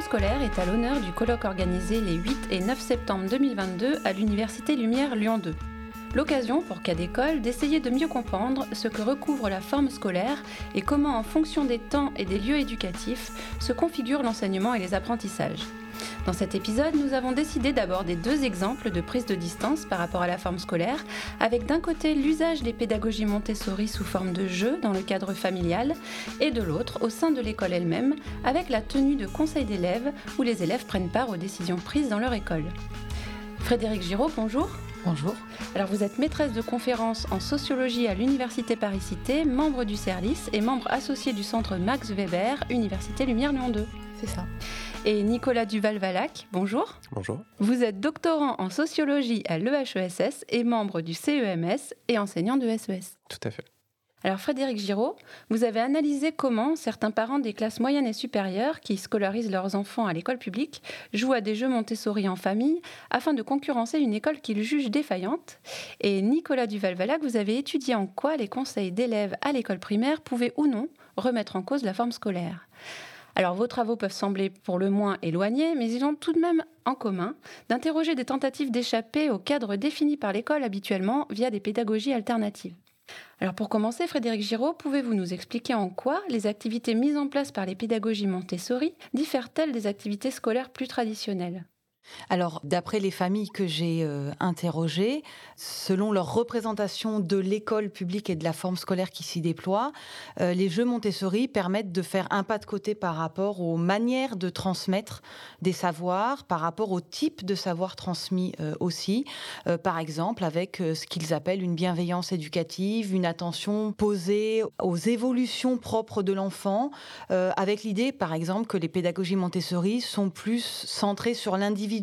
Scolaire est à l'honneur du colloque organisé les 8 et 9 septembre 2022 à l'Université Lumière Lyon 2. L'occasion pour cas d'école d'essayer de mieux comprendre ce que recouvre la forme scolaire et comment en fonction des temps et des lieux éducatifs se configure l'enseignement et les apprentissages. Dans cet épisode, nous avons décidé d'aborder deux exemples de prise de distance par rapport à la forme scolaire, avec d'un côté l'usage des pédagogies Montessori sous forme de jeu dans le cadre familial, et de l'autre au sein de l'école elle-même, avec la tenue de conseils d'élèves où les élèves prennent part aux décisions prises dans leur école. Frédéric Giraud, bonjour. Bonjour. Alors vous êtes maîtresse de conférence en sociologie à l'Université Paris-Cité, membre du CERLIS et membre associé du centre Max Weber, Université Lumière Lyon 2. C'est ça et Nicolas Duval-Valac. Bonjour. Bonjour. Vous êtes doctorant en sociologie à l'EHESS et membre du CEMS et enseignant de SES. Tout à fait. Alors Frédéric Giraud, vous avez analysé comment certains parents des classes moyennes et supérieures qui scolarisent leurs enfants à l'école publique jouent à des jeux Montessori en famille afin de concurrencer une école qu'ils jugent défaillante. Et Nicolas Duval-Valac, vous avez étudié en quoi les conseils d'élèves à l'école primaire pouvaient ou non remettre en cause la forme scolaire. Alors vos travaux peuvent sembler pour le moins éloignés, mais ils ont tout de même en commun d'interroger des tentatives d'échapper au cadre défini par l'école habituellement via des pédagogies alternatives. Alors pour commencer, Frédéric Giraud, pouvez-vous nous expliquer en quoi les activités mises en place par les pédagogies Montessori diffèrent-elles des activités scolaires plus traditionnelles? Alors, d'après les familles que j'ai euh, interrogées, selon leur représentation de l'école publique et de la forme scolaire qui s'y déploie, euh, les jeux Montessori permettent de faire un pas de côté par rapport aux manières de transmettre des savoirs, par rapport au type de savoir transmis euh, aussi. par exemple, avec ce qu'ils appellent une bienveillance éducative, une attention posée aux évolutions propres de l'enfant, avec l'idée, par exemple, que les pédagogies Montessori sont plus centrées sur l'individu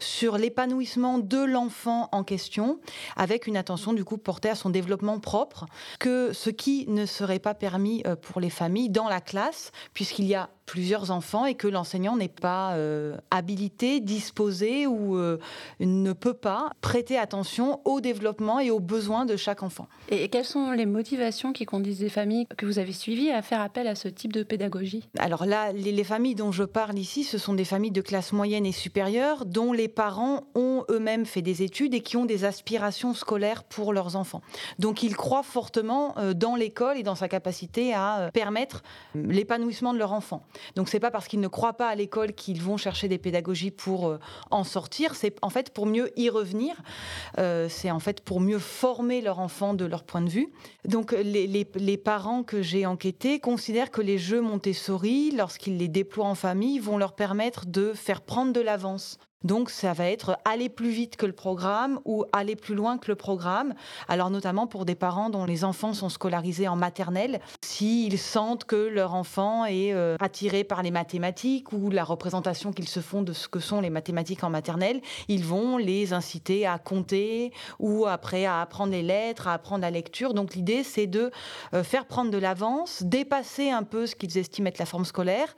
sur l'épanouissement de l'enfant en question, avec une attention du coup portée à son développement propre, que ce qui ne serait pas permis euh, pour les familles dans la classe, puisqu'il y a plusieurs enfants et que l'enseignant n'est pas euh, habilité, disposé ou euh, ne peut pas prêter attention au développement et aux besoins de chaque enfant. Et quelles sont les motivations qui conduisent les familles que vous avez suivies à faire appel à ce type de pédagogie? Alors là, les, les familles dont je parle ici, ce sont des familles de classe moyenne et supérieure dont les parents ont eux-mêmes fait des études et qui ont des aspirations scolaires pour leurs enfants. Donc ils croient fortement euh, dans l'école et dans sa capacité à permettre l'épanouissement de leur enfant. Donc c'est pas parce qu'ils ne croient pas à l'école qu'ils vont chercher des pédagogies pour euh, en sortir, c'est en fait pour mieux y revenir, euh, c'est en fait pour mieux former leur enfant de leur point de vue. Donc les, les parents que j'ai enquêtés considèrent que les jeux Montessori, lorsqu'ils les déploient en famille, vont leur permettre de faire prendre de l'avance donc ça va être aller plus vite que le programme ou aller plus loin que le programme. Alors notamment pour des parents dont les enfants sont scolarisés en maternelle, s'ils sentent que leur enfant est euh, attiré par les mathématiques ou la représentation qu'ils se font de ce que sont les mathématiques en maternelle, ils vont les inciter à compter ou après à apprendre les lettres, à apprendre la lecture. Donc l'idée c'est de euh, faire prendre de l'avance, dépasser un peu ce qu'ils estiment être la forme scolaire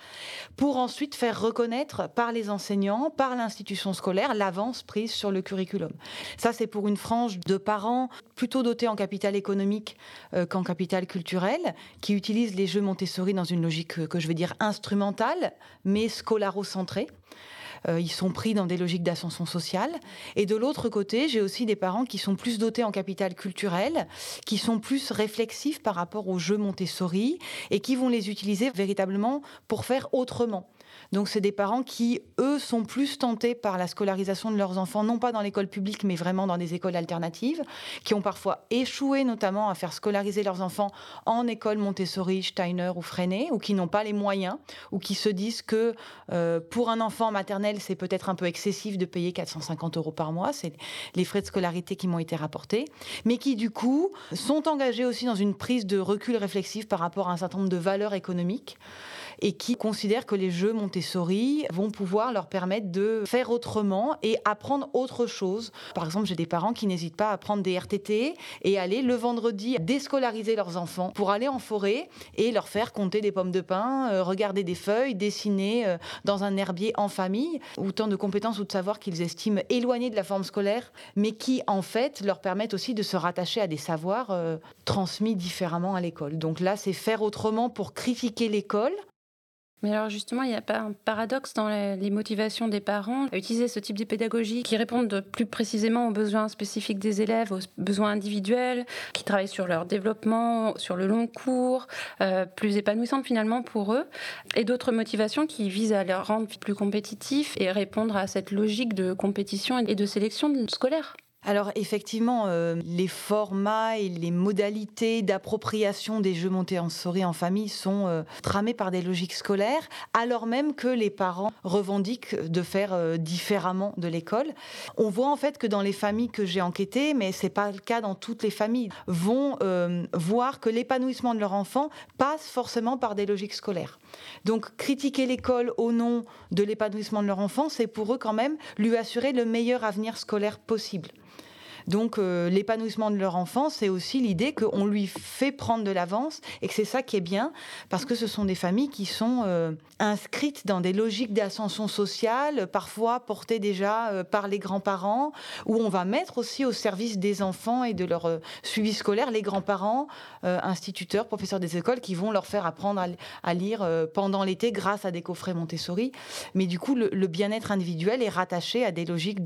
pour ensuite faire reconnaître par les enseignants, par l'institution scolaire l'avance prise sur le curriculum. Ça, c'est pour une frange de parents plutôt dotés en capital économique euh, qu'en capital culturel, qui utilisent les jeux Montessori dans une logique euh, que je vais dire instrumentale, mais scolaro-centrée. Euh, ils sont pris dans des logiques d'ascension sociale. Et de l'autre côté, j'ai aussi des parents qui sont plus dotés en capital culturel, qui sont plus réflexifs par rapport aux jeux Montessori et qui vont les utiliser véritablement pour faire autrement. Donc c'est des parents qui, eux, sont plus tentés par la scolarisation de leurs enfants, non pas dans l'école publique, mais vraiment dans des écoles alternatives, qui ont parfois échoué notamment à faire scolariser leurs enfants en école Montessori, Steiner ou Freinet, ou qui n'ont pas les moyens, ou qui se disent que euh, pour un enfant maternel, c'est peut-être un peu excessif de payer 450 euros par mois, c'est les frais de scolarité qui m'ont été rapportés, mais qui du coup sont engagés aussi dans une prise de recul réflexif par rapport à un certain nombre de valeurs économiques et qui considèrent que les jeux Montessori vont pouvoir leur permettre de faire autrement et apprendre autre chose. Par exemple, j'ai des parents qui n'hésitent pas à prendre des RTT et aller le vendredi déscolariser leurs enfants pour aller en forêt et leur faire compter des pommes de pin, euh, regarder des feuilles, dessiner euh, dans un herbier en famille. Autant de compétences ou de savoir qu'ils estiment éloignés de la forme scolaire, mais qui en fait leur permettent aussi de se rattacher à des savoirs euh, transmis différemment à l'école. Donc là, c'est faire autrement pour critiquer l'école Mais alors justement, il n'y a pas un paradoxe dans les motivations des parents à utiliser ce type de pédagogie qui répondent plus précisément aux besoins spécifiques des élèves, aux besoins individuels, qui travaillent sur leur développement, sur le long cours, euh, plus épanouissantes finalement pour eux, et d'autres motivations qui visent à les rendre plus compétitifs et répondre à cette logique de compétition et de sélection scolaire alors effectivement, euh, les formats et les modalités d'appropriation des jeux montés en souris en famille sont euh, tramés par des logiques scolaires, alors même que les parents revendiquent de faire euh, différemment de l'école. On voit en fait que dans les familles que j'ai enquêtées, mais c'est pas le cas dans toutes les familles, vont voir que l'épanouissement de leur enfant passe forcément par des logiques scolaires. Donc critiquer l'école au nom de l'épanouissement de leur enfant, c'est pour eux quand même lui assurer le meilleur avenir scolaire possible. Donc euh, l'épanouissement de leur enfant, c'est aussi l'idée qu'on lui fait prendre de l'avance et que c'est ça qui est bien, parce que ce sont des familles qui sont euh, inscrites dans des logiques d'ascension sociale, parfois portées déjà euh, par les grands-parents, où on va mettre aussi au service des enfants et de leur suivi scolaire les grands-parents, instituteurs, professeurs des écoles, qui vont leur faire apprendre à, lire pendant l'été grâce à des coffrets Montessori. Mais du coup, le, le bien-être individuel est rattaché à des logiques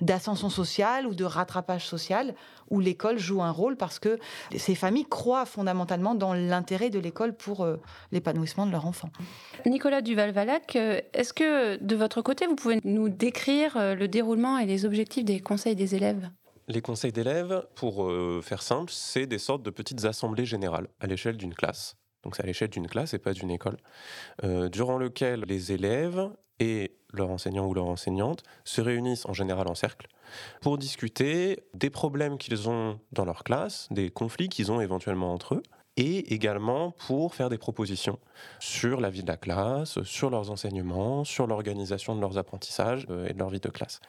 d'ascension sociale ou de rattrapage social où l'école joue un rôle parce que ces familles croient fondamentalement dans l'intérêt de l'école pour euh, l'épanouissement de leur enfant. Nicolas Duval-Valac, euh, est-ce que de votre côté, vous pouvez nous décrire euh, le déroulement et les objectifs des conseils des élèves? Les conseils d'élèves, pour faire simple, c'est des sortes de petites assemblées générales à l'échelle d'une classe. Donc c'est à l'échelle d'une classe et pas d'une école, durant lequel les élèves et leur enseignant ou leur enseignante se réunissent en général en cercle pour discuter des problèmes qu'ils ont dans leur classe, des conflits qu'ils ont éventuellement entre eux, et également pour faire des propositions sur la vie de la classe, sur leurs enseignements, sur l'organisation de leurs apprentissages euh, et de leur vie de classe.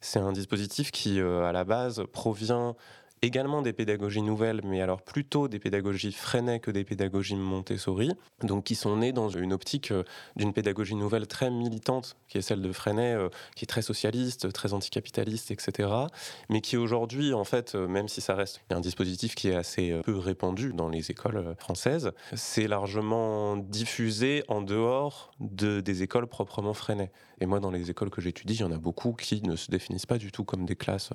C'est un dispositif qui, euh, à la base, provient également des pédagogies nouvelles, mais alors plutôt des pédagogies Freinet que des pédagogies Montessori, donc qui sont nées dans une optique euh, d'une pédagogie nouvelle très militante, qui est celle de Freinet, euh, qui est très socialiste, très anticapitaliste, etc., mais qui aujourd'hui, en fait, euh, même si ça reste un dispositif qui est assez peu répandu dans les écoles françaises, c'est largement diffusé en dehors de, des écoles proprement Freinet. Et moi, dans les écoles que j'étudie, il y en a beaucoup qui ne se définissent pas du tout comme des classes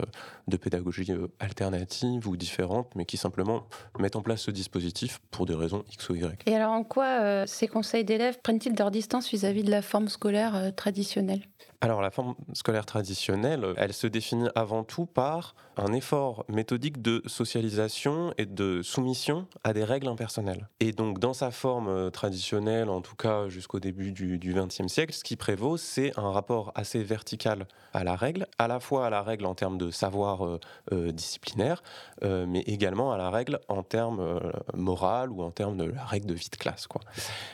de pédagogie alternative ou différentes, mais qui simplement mettent en place ce dispositif pour des raisons X ou Y. Et alors en quoi euh, ces conseils d'élèves prennent-ils leur distance vis-à-vis de la forme scolaire euh, traditionnelle? Alors la forme scolaire traditionnelle, elle se définit avant tout par un effort méthodique de socialisation et de soumission à des règles impersonnelles. Et donc dans sa forme euh, traditionnelle, en tout cas jusqu'au début du XXe siècle, ce qui prévaut, c'est un rapport assez vertical à la règle, à la fois à la règle en termes de savoir euh, euh, disciplinaire, mais également à la règle en termes moral ou en termes de la règle de vie de classe. Quoi.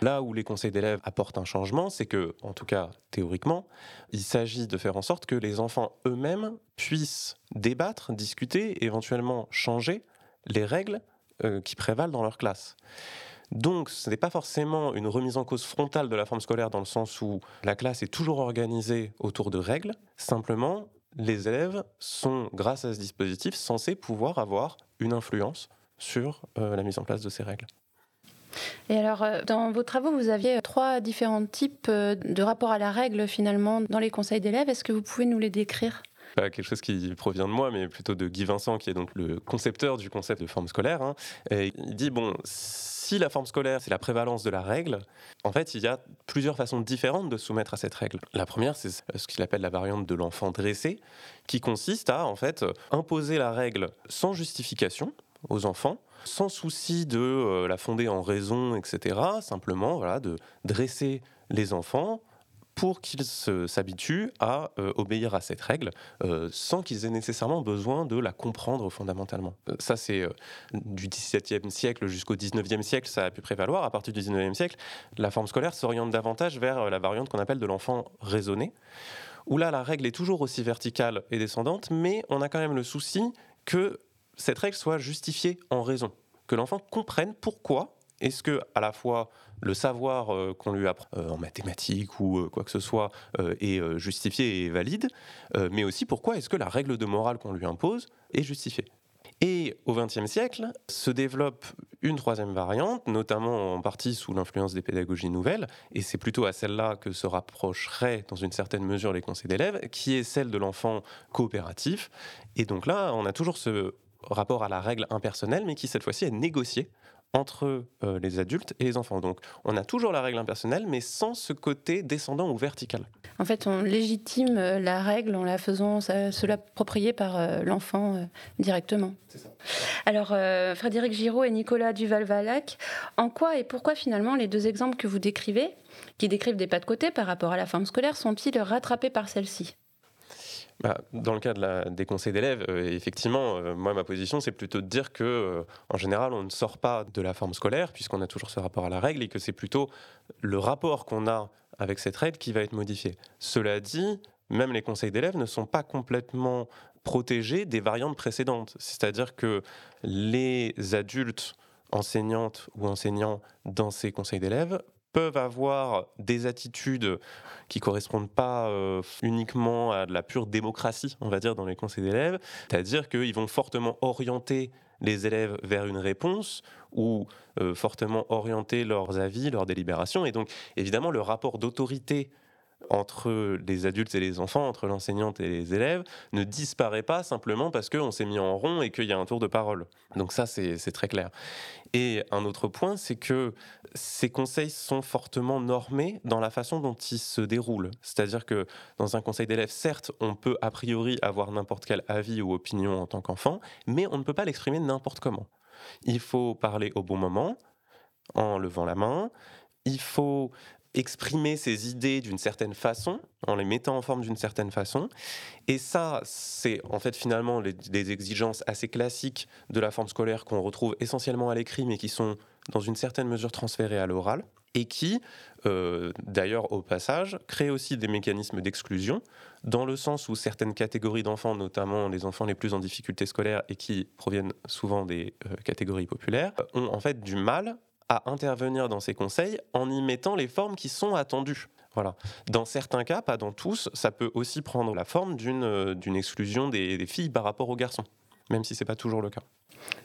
Là où les conseils d'élèves apportent un changement, c'est que, en tout cas théoriquement, il s'agit de faire en sorte que les enfants eux-mêmes puissent débattre, discuter, éventuellement changer les règles euh, qui prévalent dans leur classe. Donc, ce n'est pas forcément une remise en cause frontale de la forme scolaire dans le sens où la classe est toujours organisée autour de règles. Simplement, les élèves sont, grâce à ce dispositif, censés pouvoir avoir une influence sur euh, la mise en place de ces règles. Et alors, euh, dans vos travaux, vous aviez trois différents types euh, de rapports à la règle finalement dans les conseils d'élèves. Est-ce que vous pouvez nous les décrire? Pas quelque chose qui provient de moi, mais plutôt de Guy Vincent, qui est donc le concepteur du concept de forme scolaire. Hein. Et il dit bon, si la forme scolaire, c'est la prévalence de la règle, en fait, il y a plusieurs façons différentes de soumettre à cette règle. La première, c'est ce qu'il appelle la variante de l'enfant dressé, qui consiste à, en fait, imposer la règle sans justification aux enfants, sans souci de euh, la fonder en raison, etc. Simplement, voilà, de dresser les enfants pour qu'ils s'habituent à euh, obéir à cette règle euh, sans qu'ils aient nécessairement besoin de la comprendre fondamentalement. ça, c'est du XVIIe siècle jusqu'au XIXe siècle, ça a pu prévaloir. À partir du XIXe siècle, la forme scolaire s'oriente davantage vers la variante qu'on appelle de l'enfant raisonné, où là, la règle est toujours aussi verticale et descendante, mais on a quand même le souci que cette règle soit justifiée en raison, que l'enfant comprenne pourquoi est-ce que à la fois le savoir euh, qu'on lui apprend euh, en mathématiques ou euh, quoi que ce soit est justifié et valide, mais aussi pourquoi est-ce que la règle de morale qu'on lui impose est justifiée? Et au XXe siècle se développe une troisième variante, notamment en partie sous l'influence des pédagogies nouvelles, et c'est plutôt à celle-là que se rapprocheraient dans une certaine mesure les conseils d'élèves, qui est celle de l'enfant coopératif. Et donc là, on a toujours ce rapport à la règle impersonnelle, mais qui cette fois-ci est négocié entre euh, les adultes et les enfants. Donc on a toujours la règle impersonnelle, mais sans ce côté descendant ou vertical. En fait, on légitime euh, la règle en la faisant se l'approprier par euh, l'enfant directement. C'est ça. Alors, Frédéric Giraud et Nicolas Duval-Valac, en quoi et pourquoi finalement les deux exemples que vous décrivez, qui décrivent des pas de côté par rapport à la forme scolaire, sont-ils rattrapés par celle-ci? Bah, dans le cas des conseils d'élèves, euh, effectivement, euh, moi, ma position, c'est plutôt de dire que, euh, en général, on ne sort pas de la forme scolaire, puisqu'on a toujours ce rapport à la règle, et que c'est plutôt le rapport qu'on a avec cette règle qui va être modifié. Cela dit, même les conseils d'élèves ne sont pas complètement protégés des variantes précédentes. C'est-à-dire que les adultes enseignantes ou enseignants dans ces conseils d'élèves peuvent avoir des attitudes qui correspondent pas euh, uniquement à de la pure démocratie, on va dire, dans les conseils d'élèves, c'est-à-dire qu'ils vont fortement orienter les élèves vers une réponse ou euh, fortement orienter leurs avis, leurs délibérations. Et donc, évidemment, le rapport d'autorité entre les adultes et les enfants, entre l'enseignante et les élèves, ne disparaît pas simplement parce qu'on s'est mis en rond et qu'il y a un tour de parole. Donc ça, c'est très clair. Et un autre point, c'est que ces conseils sont fortement normés dans la façon dont ils se déroulent. C'est-à-dire que dans un conseil d'élèves, certes, on peut a priori avoir n'importe quel avis ou opinion en tant qu'enfant, mais on ne peut pas l'exprimer n'importe comment. Il faut parler au bon moment, en levant la main. Il faut exprimer ses idées d'une certaine façon, en les mettant en forme d'une certaine façon. Et ça, c'est en fait finalement les, exigences assez classiques de la forme scolaire qu'on retrouve essentiellement à l'écrit, mais qui sont dans une certaine mesure transférées à l'oral, et qui, euh, d'ailleurs au passage, créent aussi des mécanismes d'exclusion, dans le sens où certaines catégories d'enfants, notamment les enfants les plus en difficulté scolaire et qui proviennent souvent des euh, catégories populaires, ont en fait du mal à intervenir dans ces conseils en y mettant les formes qui sont attendues. Voilà. Dans certains cas, pas dans tous, ça peut aussi prendre la forme d'une euh, exclusion des, filles par rapport aux garçons, même si ce n'est pas toujours le cas.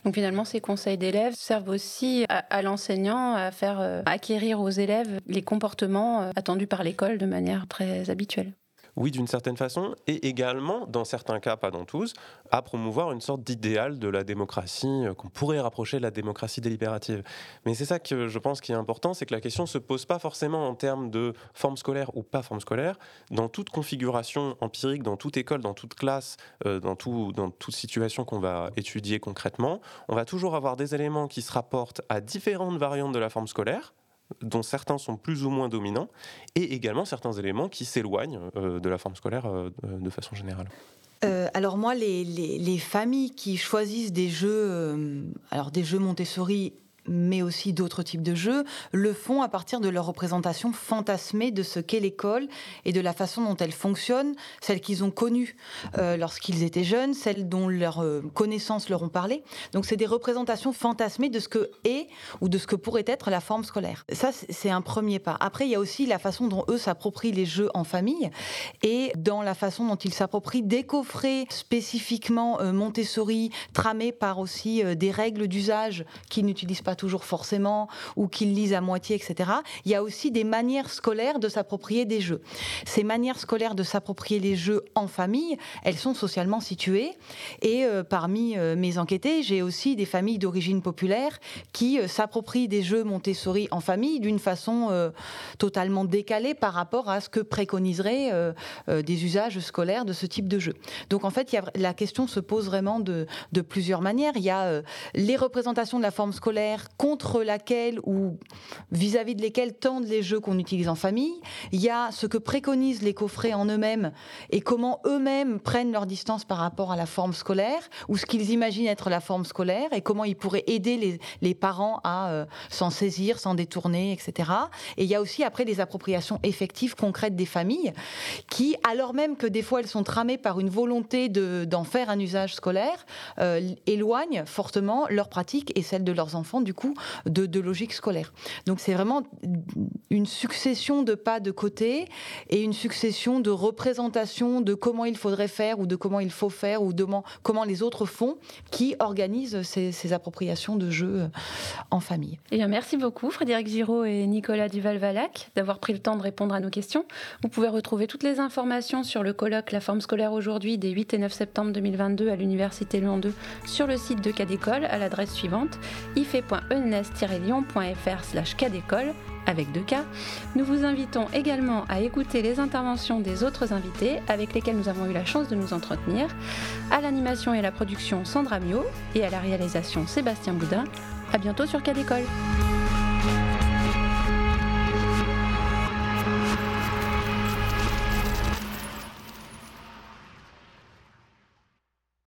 Donc finalement, ces conseils d'élèves servent aussi à, l'enseignant à faire euh, acquérir aux élèves les comportements euh, attendus par l'école de manière très habituelle. Oui, d'une certaine façon, et également, dans certains cas, pas dans tous, à promouvoir une sorte d'idéal de la démocratie euh, qu'on pourrait rapprocher de la démocratie délibérative. Mais c'est ça que je pense qui est important, c'est que la question ne se pose pas forcément en termes de forme scolaire ou pas forme scolaire. Dans toute configuration empirique, dans toute école, dans toute classe, euh, dans, tout, dans toute situation qu'on va étudier concrètement, on va toujours avoir des éléments qui se rapportent à différentes variantes de la forme scolaire dont certains sont plus ou moins dominants, et également certains éléments qui s'éloignent euh, de la forme scolaire euh, de façon générale. Euh, alors moi, les, les, familles qui choisissent des jeux, alors des jeux Montessori mais aussi d'autres types de jeux, le font à partir de leur représentation fantasmée de ce qu'est l'école et de la façon dont elle fonctionne, celle qu'ils ont connue euh, lorsqu'ils étaient jeunes, celle dont leurs euh, connaissances leur ont parlé. Donc c'est des représentations fantasmées de ce que est ou de ce que pourrait être la forme scolaire. Ça, c'est un premier pas. Après, il y a aussi la façon dont eux s'approprient les jeux en famille et dans la façon dont ils s'approprient des coffrets spécifiquement euh, Montessori, tramés par aussi des règles d'usage qu'ils n'utilisent pas toujours forcément, ou qu'ils lisent à moitié, etc. Il y a aussi des manières scolaires de s'approprier des jeux. Ces manières scolaires de s'approprier les jeux en famille, elles sont socialement situées. Et euh, parmi euh, mes enquêtés, j'ai aussi des familles d'origine populaire qui euh, s'approprient des jeux Montessori en famille d'une façon totalement décalée par rapport à ce que préconiseraient des usages scolaires de ce type de jeu. Donc en fait, la question se pose vraiment de, de plusieurs manières. Il y a les représentations de la forme scolaire contre laquelle ou vis-à-vis de lesquels tendent les jeux qu'on utilise en famille. Il y a ce que préconisent les coffrets en eux-mêmes et comment eux-mêmes prennent leur distance par rapport à la forme scolaire ou ce qu'ils imaginent être la forme scolaire et comment ils pourraient aider les, parents à euh, s'en saisir, s'en détourner, etc. Et il y a aussi après des appropriations effectives, concrètes des familles qui, alors même que des fois elles sont tramées par une volonté d'en faire un usage scolaire, euh, éloignent fortement leur pratique et celle de leurs enfants du de, logique scolaire. Donc c'est vraiment une succession de pas de côté et une succession de représentations de comment il faudrait faire ou de comment il faut faire ou comment les autres font qui organisent ces, appropriations de jeux en famille. Et eh merci beaucoup Frédéric Giraud et Nicolas Duval-Valac d'avoir pris le temps de répondre à nos questions. Vous pouvez retrouver toutes les informations sur le colloque La forme scolaire aujourd'hui des 8 et 9 septembre 2022 à l'Université Lyon 2 sur le site de Cadécole à l'adresse suivante ife.ens-lyon.fr slash cadécole avec deux cas. Nous vous invitons également à écouter les interventions des autres invités avec lesquels nous avons eu la chance de nous entretenir. À l'animation et à la production Sandra Mio et à la réalisation Sébastien Boudin. À bientôt sur Cadécole.